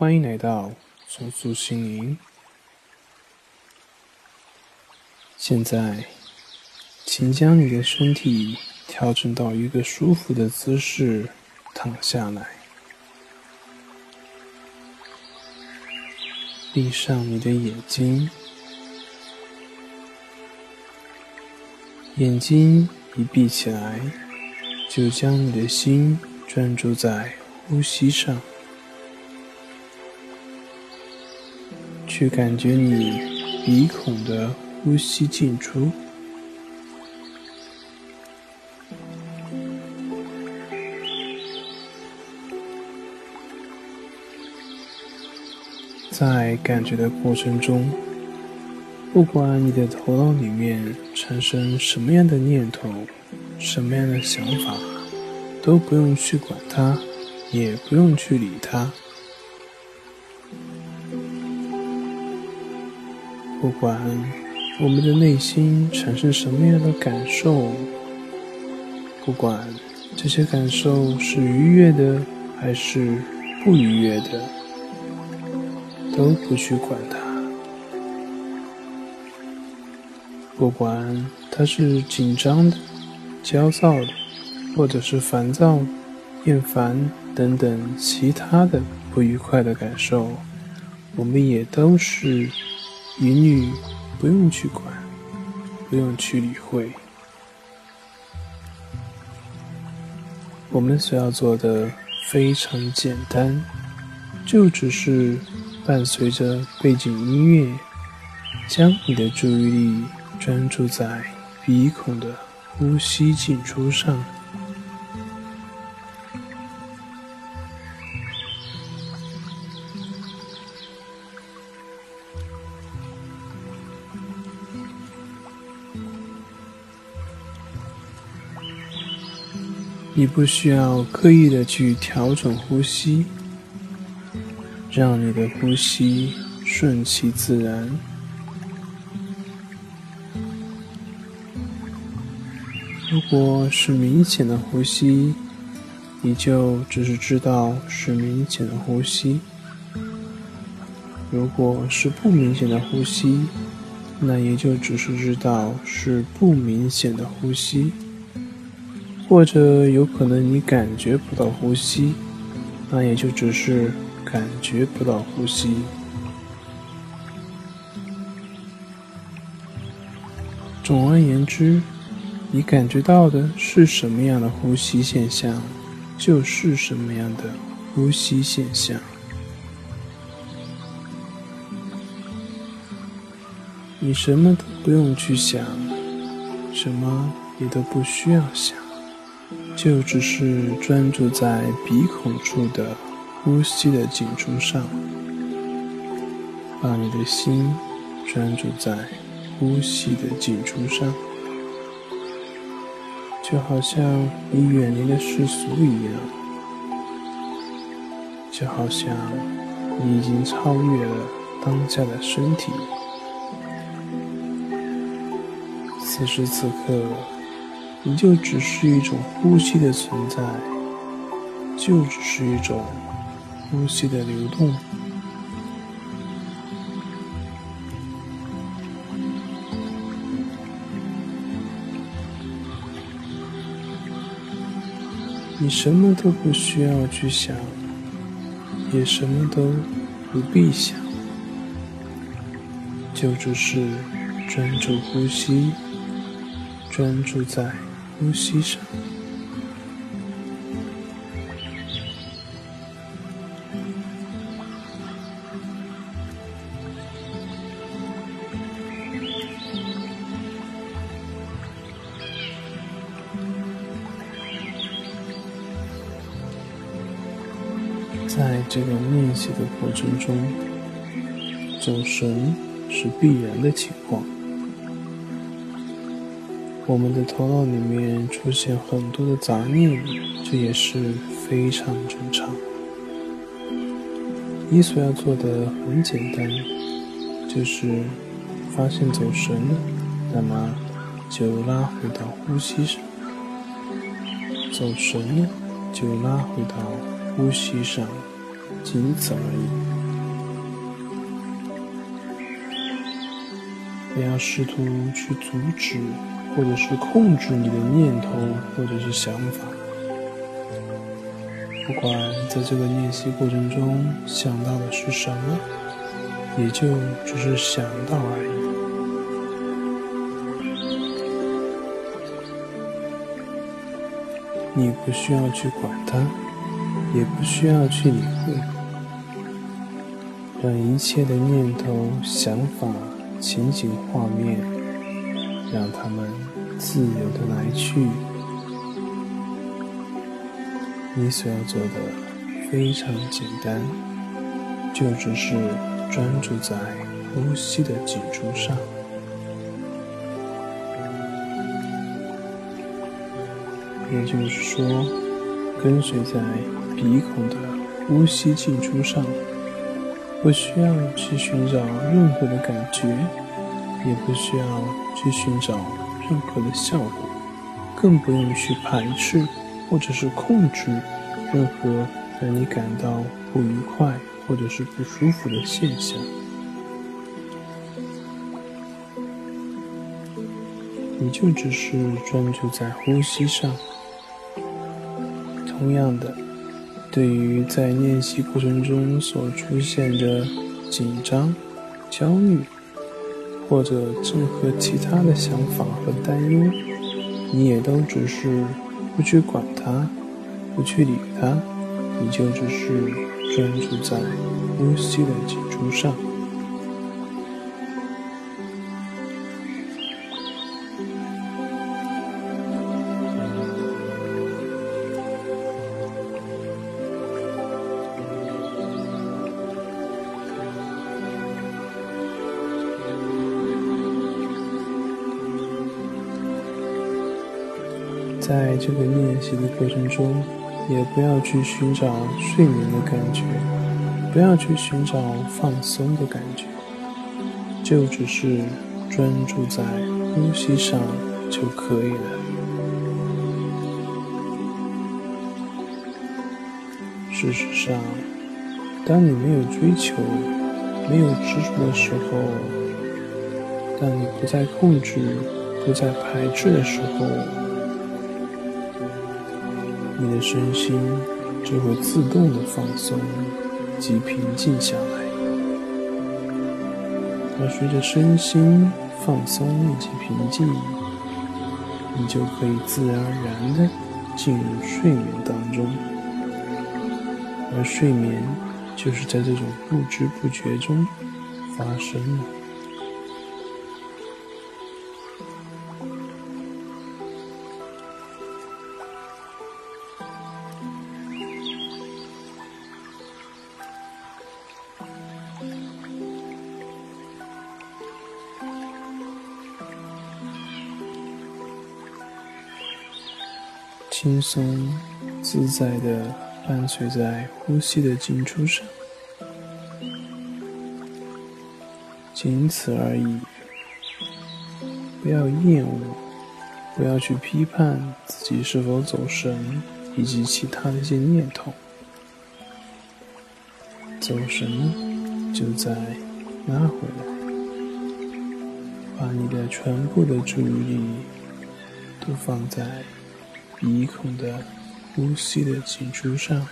欢迎来到重塑心灵。现在，请将你的身体调整到一个舒服的姿势，躺下来，闭上你的眼睛。眼睛一闭起来，就将你的心专注在呼吸上。去感觉你鼻孔的呼吸进出，在感觉的过程中，不管你的头脑里面产生什么样的念头、什么样的想法，都不用去管它，也不用去理它。不管我们的内心产生什么样的感受，不管这些感受是愉悦的还是不愉悦的，都不去管它。不管它是紧张的、焦躁的，或者是烦躁、厌烦等等其他的不愉快的感受，我们也都是。一律不用去管，不用去理会。我们所要做的非常简单，就只是伴随着背景音乐，将你的注意力专注在鼻孔的呼吸进出上。你不需要刻意的去调整呼吸，让你的呼吸顺其自然。如果是明显的呼吸，你就只是知道是明显的呼吸；如果是不明显的呼吸，那也就只是知道是不明显的呼吸。或者有可能你感觉不到呼吸，那也就只是感觉不到呼吸。总而言之，你感觉到的是什么样的呼吸现象，就是什么样的呼吸现象。你什么都不用去想，什么也都不需要想。就只是专注在鼻孔处的呼吸的进出上，把你的心专注在呼吸的进出上，就好像你远离了世俗一样，就好像你已经超越了当下的身体。此时此刻。你就只是一种呼吸的存在，就只是一种呼吸的流动。你什么都不需要去想，也什么都不必想，就只是专注呼吸，专注在。呼吸上，在这个练习的过程中，走神是必然的情况。我们的头脑里面出现很多的杂念这也是非常正常。你所要做的很简单就是发现走神了那么就拉回到呼吸上。走神了就拉回到呼吸上仅此而已。不要试图去阻止或者是控制你的念头或者是想法。不管在这个练习过程中想到的是什么，也就只是想到而已。你不需要去管它，也不需要去理会，让一切的念头、想法、情景、画面，让它们自由的来去。你所要做的非常简单，就只是专注在呼吸的脊柱上。也就是说，跟随在鼻孔的呼吸进出上，不需要去寻找任何的感觉，也不需要去寻找任何的效果，更不用去排斥或者是控制任何让你感到不愉快或者是不舒服的现象。你就只是专注在呼吸上。同样的，对于在练习过程中所出现的紧张、焦虑，或者任何其他的想法和担忧，你也都只是不去管它，不去理它，你就只是专注在呼吸的基础上。这个练习的过程中，也不要去寻找睡眠的感觉，不要去寻找放松的感觉，就只是专注在呼吸上就可以了。事实上，当你没有追求、没有执着的时候，当你不再控制、不再排斥的时候，你的身心就会自动的放松及平静下来，而随着身心放松以及平静，你就可以自然而然的进入睡眠当中，而睡眠就是在这种不知不觉中发生的。松自在的伴随在呼吸的进出上，仅此而已。不要厌恶，不要去批判自己是否走神，以及其他的一些念头。走神了，就再拉回来，把你的全部的注意力都放在。鼻孔的呼吸的脊柱上，